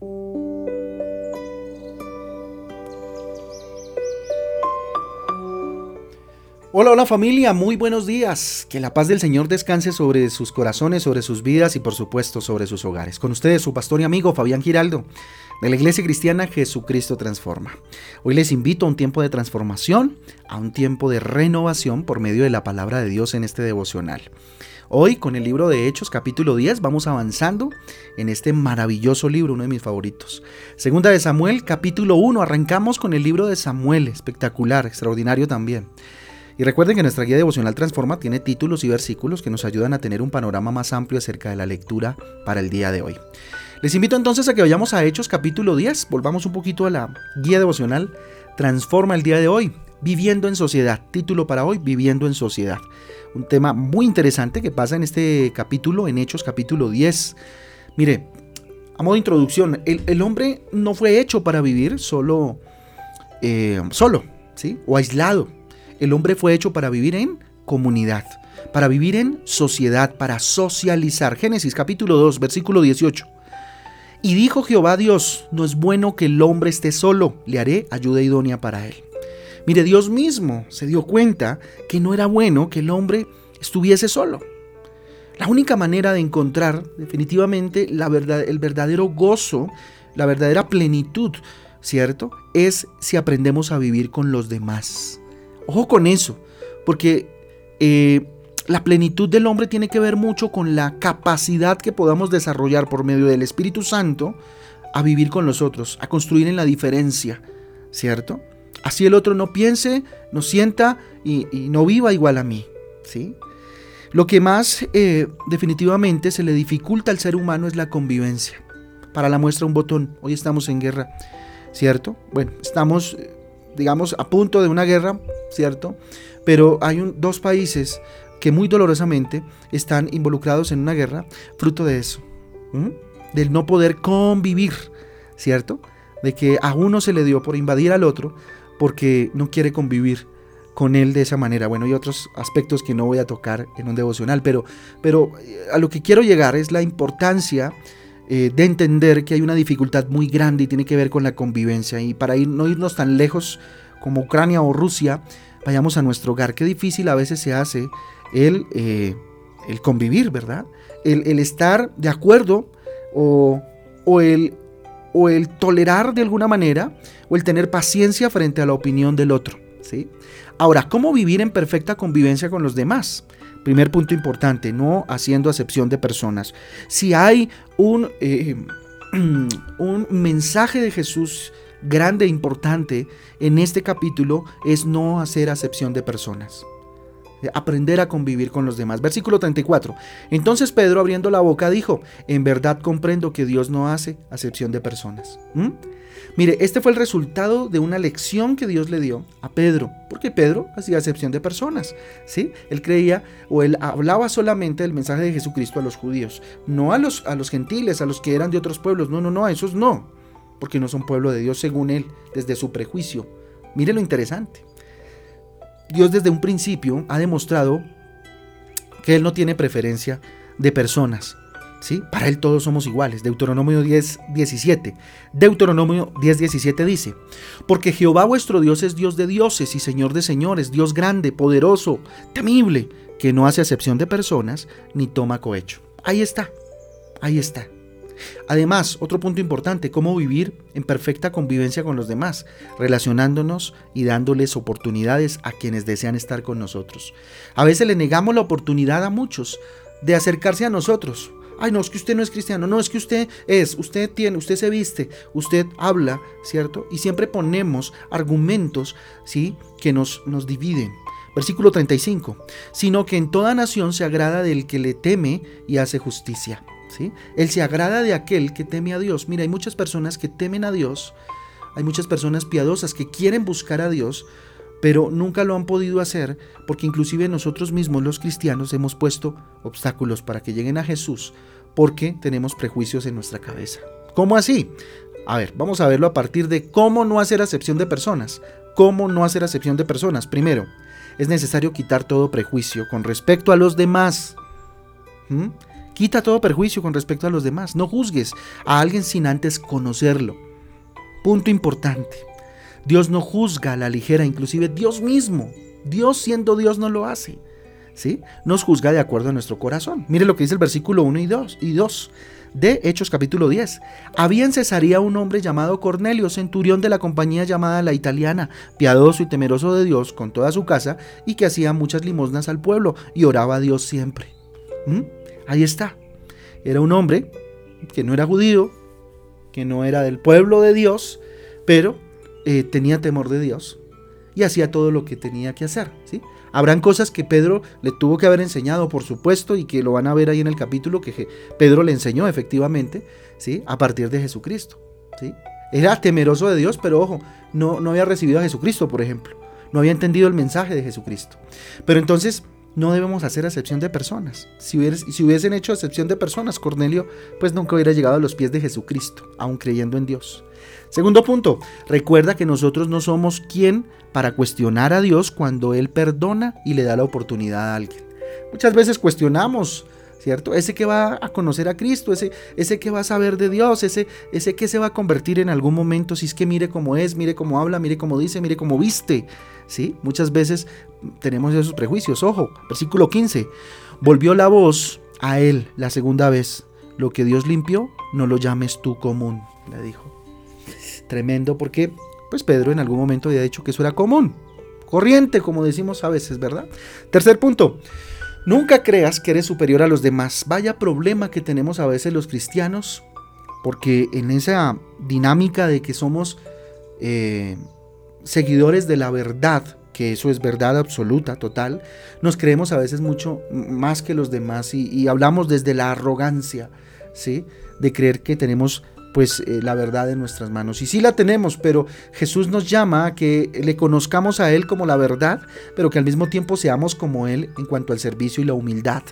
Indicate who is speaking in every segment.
Speaker 1: Música Hola, hola familia, muy buenos días. Que la paz del Señor descanse sobre sus corazones, sobre sus vidas y por supuesto sobre sus hogares. Con ustedes su pastor y amigo Fabián Giraldo, de la Iglesia Cristiana Jesucristo Transforma. Hoy les invito a un tiempo de transformación, a un tiempo de renovación por medio de la palabra de Dios en este devocional. Hoy con el libro de Hechos capítulo 10 vamos avanzando en este maravilloso libro, uno de mis favoritos. Segunda de Samuel capítulo 1, arrancamos con el libro de Samuel, espectacular, extraordinario también. Y recuerden que nuestra guía devocional Transforma tiene títulos y versículos que nos ayudan a tener un panorama más amplio acerca de la lectura para el día de hoy. Les invito entonces a que vayamos a Hechos capítulo 10, volvamos un poquito a la guía devocional Transforma el día de hoy, Viviendo en sociedad, título para hoy, Viviendo en sociedad. Un tema muy interesante que pasa en este capítulo, en Hechos capítulo 10. Mire, a modo de introducción, el, hombre no fue hecho para vivir solo, eh, solo, ¿sí? O aislado el hombre fue hecho para vivir en comunidad, para vivir en sociedad, para socializar. Génesis capítulo 2, versículo 18. Y dijo Jehová Dios, no es bueno que el hombre esté solo, le haré ayuda idónea para él. Mire, Dios mismo se dio cuenta que no era bueno que el hombre estuviese solo. La única manera de encontrar definitivamente el verdadero gozo, la verdadera plenitud, ¿cierto? Es si aprendemos a vivir con los demás. Ojo con eso, porque eh, la plenitud del hombre tiene que ver mucho con la capacidad que podamos desarrollar por medio del Espíritu Santo a vivir con los otros, a construir en la diferencia, ¿cierto? Así el otro no piense, no sienta y, no viva igual a mí, ¿sí? Lo que más eh, definitivamente se le dificulta al ser humano es la convivencia. Para la muestra un botón, hoy estamos en guerra, ¿cierto? Bueno, estamos eh, digamos, a punto de una guerra, ¿cierto? Pero hay dos países que muy dolorosamente están involucrados en una guerra, fruto de eso, del no poder convivir, ¿cierto? De que a uno se le dio por invadir al otro porque no quiere convivir con él de esa manera. Bueno, hay otros aspectos que no voy a tocar en un devocional, pero, pero eh, a lo que quiero llegar es la importancia eh, de entender que hay una dificultad muy grande y tiene que ver con la convivencia. Y para ir, no irnos tan lejos como Ucrania o Rusia, vayamos a nuestro hogar. Qué difícil a veces se hace el, eh, el convivir, ¿verdad? El, estar de acuerdo o, o, el, o el tolerar de alguna manera o el tener paciencia frente a la opinión del otro. ¿sí? Ahora, ¿cómo vivir en perfecta convivencia con los demás? Primer punto importante, no haciendo acepción de personas. Si hay un, eh, un mensaje de Jesús grande e importante en este capítulo, es no hacer acepción de personas aprender a convivir con los demás. Versículo 34. Entonces Pedro abriendo la boca dijo, en verdad comprendo que Dios no hace acepción de personas. Mire, este fue el resultado de una lección que Dios le dio a Pedro, porque Pedro hacía acepción de personas, ¿sí? Él creía o él hablaba solamente del mensaje de Jesucristo a los judíos, no a los, a los gentiles, a los que eran de otros pueblos, no, no, no, a esos no, porque no son pueblo de Dios según él, desde su prejuicio. Mire lo interesante. Dios desde un principio ha demostrado que Él no tiene preferencia de personas. ¿Sí? Para Él todos somos iguales. Deuteronomio 10, 17. Deuteronomio 10, 17 dice, porque Jehová vuestro Dios es Dios de dioses y Señor de señores, Dios grande, poderoso, temible, que no hace acepción de personas ni toma cohecho. Ahí está, ahí está. Además, otro punto importante, cómo vivir en perfecta convivencia con los demás, relacionándonos y dándoles oportunidades a quienes desean estar con nosotros. A veces le negamos la oportunidad a muchos de acercarse a nosotros. Ay, no, es que usted no es cristiano, no, es que usted es, usted tiene, usted se viste, usted habla, ¿cierto? Y siempre ponemos argumentos, ¿sí? Que nos, nos dividen. Versículo 35, sino que en toda nación se agrada del que le teme y hace justicia. Él se agrada de aquel que teme a Dios. Mira, hay muchas personas que temen a Dios, hay muchas personas piadosas que quieren buscar a Dios, pero nunca lo han podido hacer porque inclusive nosotros mismos los cristianos hemos puesto obstáculos para que lleguen a Jesús porque tenemos prejuicios en nuestra cabeza. ¿Cómo así? A ver, vamos a verlo a partir de cómo no hacer acepción de personas. ¿Cómo no hacer acepción de personas? Primero, es necesario quitar todo prejuicio con respecto a los demás. Quita todo perjuicio con respecto a los demás. No juzgues a alguien sin antes conocerlo. Punto importante. Dios no juzga a la ligera, inclusive Dios mismo. Dios siendo Dios no lo hace. ¿Sí? Nos juzga de acuerdo a nuestro corazón. Mire lo que dice el versículo 1 y 2. Y 2 de Hechos capítulo 10. Había en Cesarea un hombre llamado Cornelio, centurión de la compañía llamada La Italiana, piadoso y temeroso de Dios con toda su casa y que hacía muchas limosnas al pueblo y oraba a Dios siempre. ¿Mm? Ahí está. Era un hombre que no era judío, que no era del pueblo de Dios, pero eh, tenía temor de Dios y hacía todo lo que tenía que hacer. ¿sí? Habrán cosas que Pedro le tuvo que haber enseñado, por supuesto, y que lo van a ver ahí en el capítulo que Pedro le enseñó efectivamente, ¿sí? A partir de Jesucristo, ¿sí? Era temeroso de Dios, pero ojo, no, no había recibido a Jesucristo, por ejemplo. No había entendido el mensaje de Jesucristo. Pero entonces no debemos hacer excepción de personas. Si, hubiesen hecho excepción de personas, Cornelio pues nunca hubiera llegado a los pies de Jesucristo, aun creyendo en Dios. Segundo punto, recuerda que nosotros no somos quien para cuestionar a Dios cuando Él perdona y le da la oportunidad a alguien. Muchas veces cuestionamos, ¿cierto? Ese que va a conocer a Cristo, ese, ese que va a saber de Dios, ese, ese que se va a convertir en algún momento, si es que mire cómo es, mire cómo habla, mire cómo dice, mire cómo viste, ¿sí? Muchas veces tenemos esos prejuicios. Ojo, versículo 15, volvió la voz a él la segunda vez, lo que Dios limpió, no lo llames tú común, le dijo. Tremendo porque pues Pedro en algún momento había dicho que eso era común, corriente, como decimos a veces, ¿verdad? Tercer punto, nunca creas que eres superior a los demás. Vaya problema que tenemos a veces los cristianos, porque en esa dinámica de que somos eh, seguidores de la verdad, que eso es verdad absoluta, total, nos creemos a veces mucho más que los demás y, y hablamos desde la arrogancia, ¿sí? De creer que tenemos pues eh, la verdad en nuestras manos. Y sí la tenemos, pero Jesús nos llama a que le conozcamos a Él como la verdad, pero que al mismo tiempo seamos como Él en cuanto al servicio y la humildad.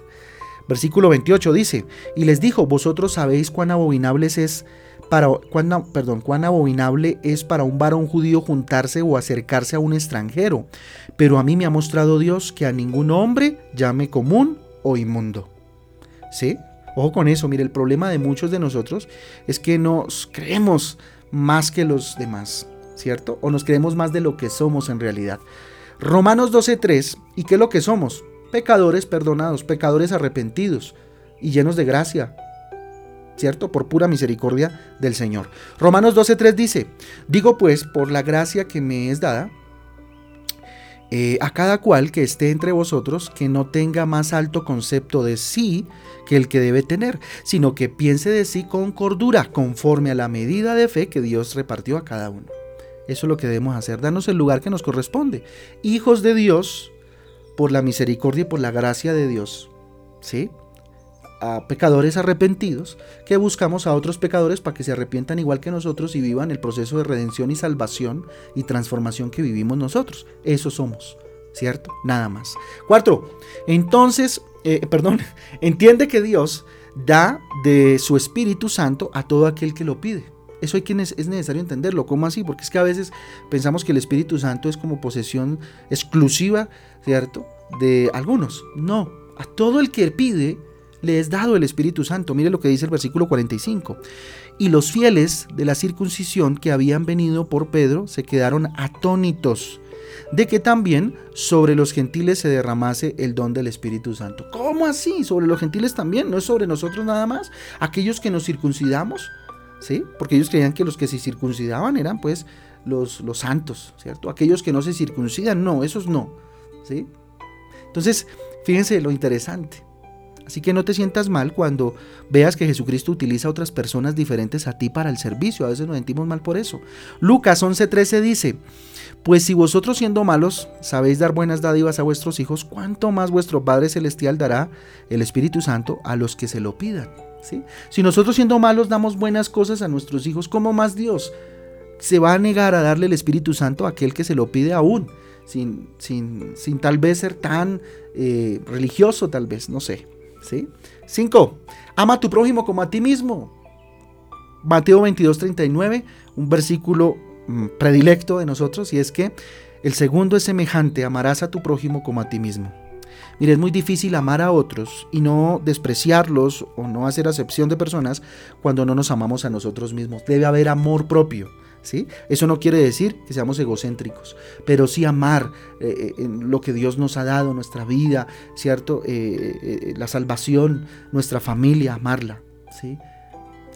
Speaker 1: Versículo 28 dice, y les dijo, vosotros sabéis cuán abominable es para, cuán, perdón, cuán abominable es para un varón judío juntarse o acercarse a un extranjero, pero a mí me ha mostrado Dios que a ningún hombre llame común o inmundo. ¿Sí? Ojo con eso, mire, el problema de muchos de nosotros es que nos creemos más que los demás, ¿cierto? O nos creemos más de lo que somos en realidad. Romanos 12.3, ¿y qué es lo que somos? Pecadores perdonados, pecadores arrepentidos y llenos de gracia, ¿cierto? Por pura misericordia del Señor. Romanos 12.3 dice, digo pues, por la gracia que me es dada, eh, a cada cual que esté entre vosotros que no tenga más alto concepto de sí que el que debe tener, sino que piense de sí con cordura, conforme a la medida de fe que Dios repartió a cada uno. Eso es lo que debemos hacer, darnos el lugar que nos corresponde. Hijos de Dios, por la misericordia y por la gracia de Dios. ¿Sí? A pecadores arrepentidos, que buscamos a otros pecadores para que se arrepientan igual que nosotros y vivan el proceso de redención y salvación y transformación que vivimos nosotros. Eso somos, ¿cierto? Nada más. Cuatro, entonces, eh, perdón, entiende que Dios da de su Espíritu Santo a todo aquel que lo pide. Eso hay que es necesario entenderlo. ¿Cómo así? Porque es que a veces pensamos que el Espíritu Santo es como posesión exclusiva, ¿cierto? De algunos. No, a todo el que pide, le es dado el Espíritu Santo. Mire lo que dice el versículo 45. Y los fieles de la circuncisión que habían venido por Pedro se quedaron atónitos de que también sobre los gentiles se derramase el don del Espíritu Santo. ¿Cómo así? Sobre los gentiles también, no es sobre nosotros nada más. Aquellos que nos circuncidamos, ¿sí? Porque ellos creían que los que se circuncidaban eran pues los, los santos, ¿cierto? Aquellos que no se circuncidan, no, esos no, ¿sí? Entonces, fíjense lo interesante. Así que no te sientas mal cuando veas que Jesucristo utiliza a otras personas diferentes a ti para el servicio. A veces nos sentimos mal por eso. Lucas 11:13 dice, pues si vosotros siendo malos sabéis dar buenas dádivas a vuestros hijos, ¿cuánto más vuestro Padre Celestial dará el Espíritu Santo a los que se lo pidan? ¿Sí? Si nosotros siendo malos damos buenas cosas a nuestros hijos, ¿cómo más Dios se va a negar a darle el Espíritu Santo a aquel que se lo pide aún? Sin, sin, sin tal vez ser tan eh, religioso, tal vez, no sé. 5. Ama a tu prójimo como a ti mismo. Mateo 22, 39, un versículo mm, predilecto de nosotros, y es que el segundo es semejante, amarás a tu prójimo como a ti mismo. Mire, es muy difícil amar a otros y no despreciarlos o no hacer acepción de personas cuando no nos amamos a nosotros mismos. Debe haber amor propio. ¿Sí? Eso no quiere decir que seamos egocéntricos, pero sí amar eh, eh, lo que Dios nos ha dado, nuestra vida, ¿cierto? Eh, la salvación, nuestra familia, amarla, ¿sí?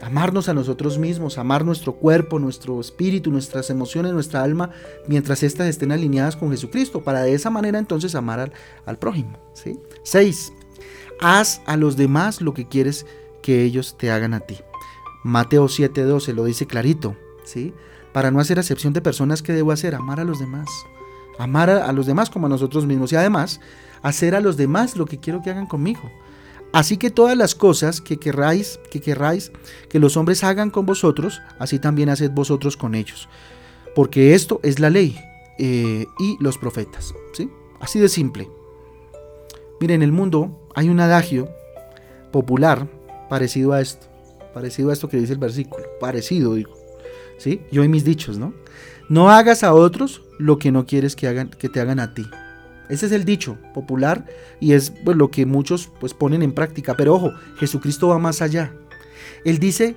Speaker 1: Amarnos a nosotros mismos, amar nuestro cuerpo, nuestro espíritu, nuestras emociones, nuestra alma, mientras éstas estén alineadas con Jesucristo, para de esa manera entonces amar al, prójimo. ¿sí? Seis, haz a los demás lo que quieres que ellos te hagan a ti. Mateo 7:12 lo dice clarito, ¿sí? Para no hacer acepción de personas, ¿qué debo hacer? Amar a los demás. Amar a, los demás como a nosotros mismos y además hacer a los demás lo que quiero que hagan conmigo. Así que todas las cosas que querráis, que querráis que los hombres hagan con vosotros, así también haced vosotros con ellos. Porque esto es la ley eh, y los profetas. ¿sí? Así de simple. Miren, en el mundo hay un adagio popular parecido a esto. Parecido a esto que dice el versículo. Parecido, digo. ¿Sí? Yo y mis dichos, ¿no? No hagas a otros lo que no quieres que, hagan, que te hagan a ti. Ese es el dicho popular y es pues, lo que muchos pues, ponen en práctica. Pero ojo, Jesucristo va más allá. Él dice,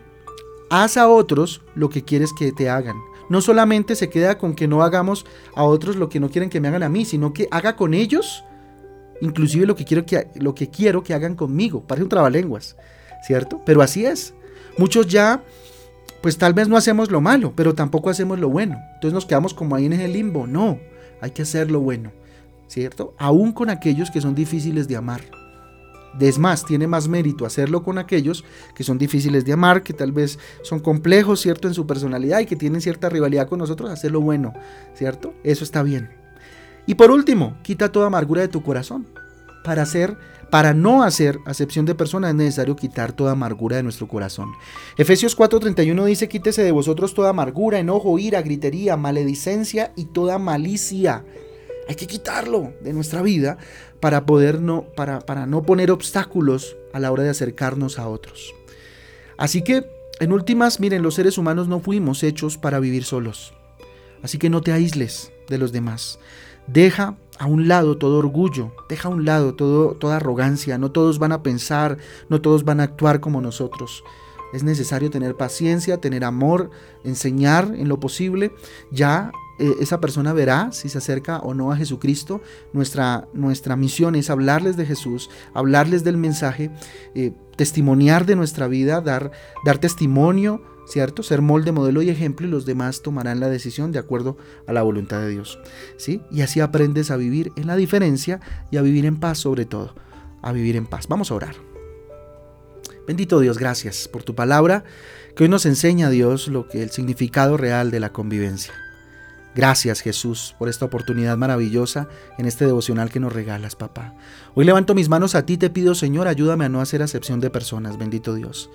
Speaker 1: haz a otros lo que quieres que te hagan. No solamente se queda con que no hagamos a otros lo que no quieren que me hagan a mí, sino que haga con ellos inclusive lo que quiero que, lo que, quiero que hagan conmigo. Parece un trabalenguas, ¿cierto? Pero así es. Muchos ya, pues tal vez no hacemos lo malo, pero tampoco hacemos lo bueno. Entonces nos quedamos como ahí en el limbo. No, hay que hacer lo bueno. ¿cierto? Aún con aquellos que son difíciles de amar. Es más, tiene más mérito hacerlo con aquellos que son difíciles de amar, que tal vez son complejos, ¿cierto? En su personalidad y que tienen cierta rivalidad con nosotros, hacerlo bueno, ¿cierto? Eso está bien. Y por último, quita toda amargura de tu corazón. Para hacer, para no hacer acepción de personas es necesario quitar toda amargura de nuestro corazón. Efesios 4:31 dice, quítese de vosotros toda amargura, enojo, ira, gritería, maledicencia y toda malicia hay que quitarlo de nuestra vida para poder no, para, para no poner obstáculos a la hora de acercarnos a otros. Así que, en últimas, miren, los seres humanos no fuimos hechos para vivir solos. Así que no te aísles de los demás. Deja a un lado todo orgullo, deja a un lado todo, toda arrogancia. No todos van a pensar, no todos van a actuar como nosotros. Es necesario tener paciencia, tener amor, enseñar en lo posible. Ya eh, esa persona verá si se acerca o no a Jesucristo. Nuestra, nuestra misión es hablarles de Jesús, hablarles del mensaje, eh, testimoniar de nuestra vida, dar, dar testimonio, ¿cierto? Ser molde, modelo y ejemplo y los demás tomarán la decisión de acuerdo a la voluntad de Dios. ¿sí? Y así aprendes a vivir en la diferencia y a vivir en paz sobre todo, a vivir en paz. Vamos a orar. Bendito Dios, gracias por tu palabra que hoy nos enseña Dios lo que el significado real de la convivencia. Gracias Jesús por esta oportunidad maravillosa en este devocional que nos regalas, papá. Hoy levanto mis manos a ti, te pido Señor, ayúdame a no hacer acepción de personas, bendito Dios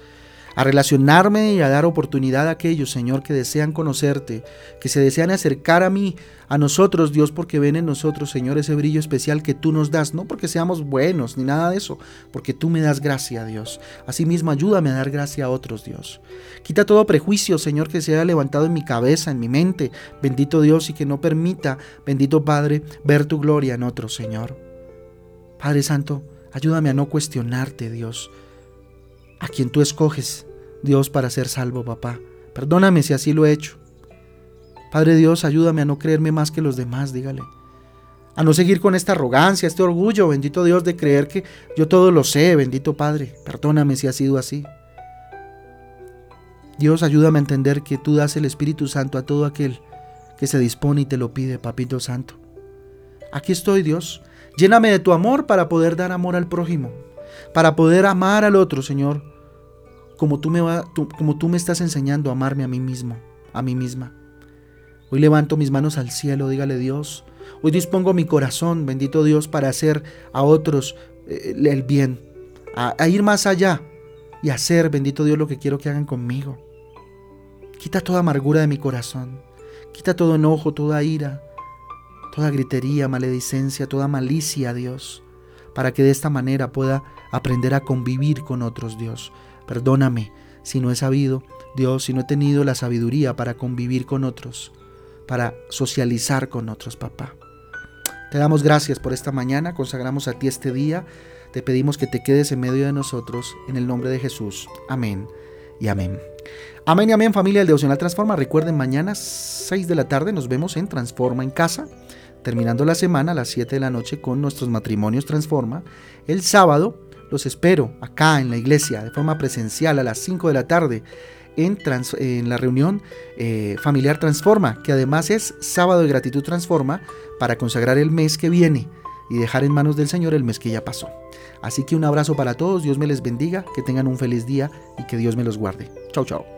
Speaker 1: a relacionarme y a dar oportunidad a aquellos, Señor, que desean conocerte, que se desean acercar a mí, a nosotros, Dios, porque ven en nosotros, Señor, ese brillo especial que tú nos das, no porque seamos buenos ni nada de eso, porque tú me das gracia, Dios. Asimismo, ayúdame a dar gracia a otros, Dios. Quita todo prejuicio, Señor, que se haya levantado en mi cabeza, en mi mente, bendito Dios, y que no permita, bendito Padre, ver tu gloria en otros, Señor. Padre Santo, ayúdame a no cuestionarte, Dios, a quien tú escoges Dios, para ser salvo, papá. Perdóname si así lo he hecho. Padre Dios, ayúdame a no creerme más que los demás, dígale. A no seguir con esta arrogancia, este orgullo, bendito Dios, de creer que yo todo lo sé, bendito Padre. Perdóname si ha sido así. Dios, ayúdame a entender que tú das el Espíritu Santo a todo aquel que se dispone y te lo pide, Papito Santo. Aquí estoy, Dios. Lléname de tu amor para poder dar amor al prójimo, para poder amar al otro, Señor como tú, me va, como tú me estás enseñando a amarme a mí mismo, a mí misma. Hoy levanto mis manos al cielo, dígale Dios. Hoy dispongo mi corazón, bendito Dios, para hacer a otros eh, el bien, a, ir más allá y hacer, bendito Dios, lo que quiero que hagan conmigo. Quita toda amargura de mi corazón, quita todo enojo, toda ira, toda gritería, maledicencia, toda malicia, Dios, para que de esta manera pueda aprender a convivir con otros, Dios, Perdóname si no he sabido, Dios, si no he tenido la sabiduría para convivir con otros, para socializar con otros, papá. Te damos gracias por esta mañana, consagramos a ti este día, te pedimos que te quedes en medio de nosotros, en el nombre de Jesús. Amén y amén. Amén y amén familia del Devocional Transforma. Recuerden, mañana 6 de la tarde nos vemos en Transforma en Casa, terminando la semana a las 7 de la noche con nuestros matrimonios Transforma. El sábado los espero acá en la iglesia de forma presencial a las 5 de la tarde en, la reunión eh, familiar Transforma, que además es sábado de gratitud Transforma para consagrar el mes que viene y dejar en manos del Señor el mes que ya pasó. Así que un abrazo para todos, Dios me les bendiga, que tengan un feliz día y que Dios me los guarde. Chau, chao.